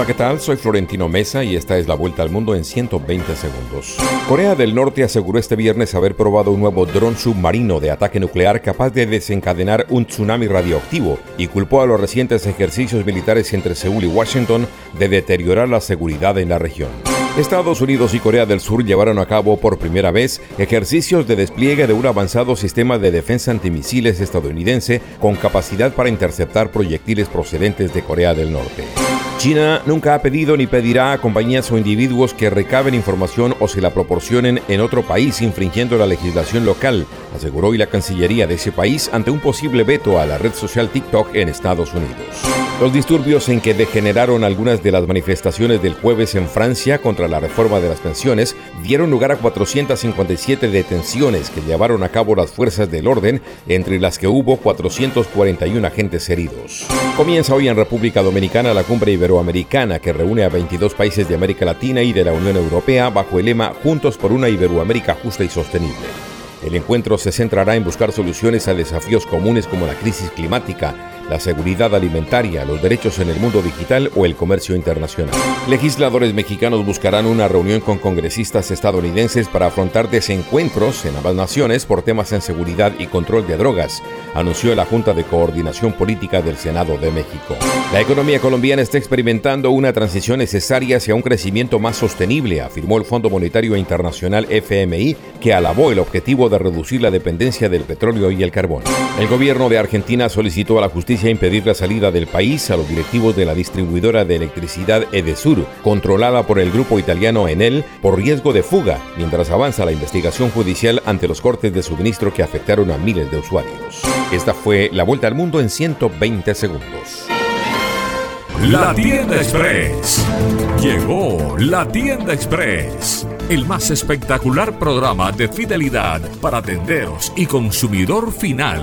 Hola, ¿qué tal? Soy Florentino Mesa y esta es la vuelta al mundo en 120 segundos. Corea del Norte aseguró este viernes haber probado un nuevo dron submarino de ataque nuclear capaz de desencadenar un tsunami radioactivo y culpó a los recientes ejercicios militares entre Seúl y Washington de deteriorar la seguridad en la región. Estados Unidos y Corea del Sur llevaron a cabo por primera vez ejercicios de despliegue de un avanzado sistema de defensa antimisiles estadounidense con capacidad para interceptar proyectiles procedentes de Corea del Norte. China nunca ha pedido ni pedirá a compañías o individuos que recaben información o se la proporcionen en otro país infringiendo la legislación local, aseguró hoy la Cancillería de ese país ante un posible veto a la red social TikTok en Estados Unidos. Los disturbios en que degeneraron algunas de las manifestaciones del jueves en Francia contra la reforma de las pensiones dieron lugar a 457 detenciones que llevaron a cabo las fuerzas del orden, entre las que hubo 441 agentes heridos. Comienza hoy en República Dominicana la cumbre iberoamericana que reúne a 22 países de América Latina y de la Unión Europea bajo el lema Juntos por una Iberoamérica justa y sostenible. El encuentro se centrará en buscar soluciones a desafíos comunes como la crisis climática, la seguridad alimentaria, los derechos en el mundo digital o el comercio internacional. Legisladores mexicanos buscarán una reunión con congresistas estadounidenses para afrontar desencuentros en ambas naciones por temas en seguridad y control de drogas, anunció la Junta de Coordinación Política del Senado de México. La economía colombiana está experimentando una transición necesaria hacia un crecimiento más sostenible, afirmó el Fondo Monetario Internacional FMI, que alabó el objetivo de reducir la dependencia del petróleo y el carbón. El gobierno de Argentina solicitó a la justicia a impedir la salida del país a los directivos de la distribuidora de electricidad Edesur, controlada por el grupo italiano Enel, por riesgo de fuga, mientras avanza la investigación judicial ante los cortes de suministro que afectaron a miles de usuarios. Esta fue la vuelta al mundo en 120 segundos. La tienda express. Llegó la tienda express. El más espectacular programa de fidelidad para tenderos y consumidor final.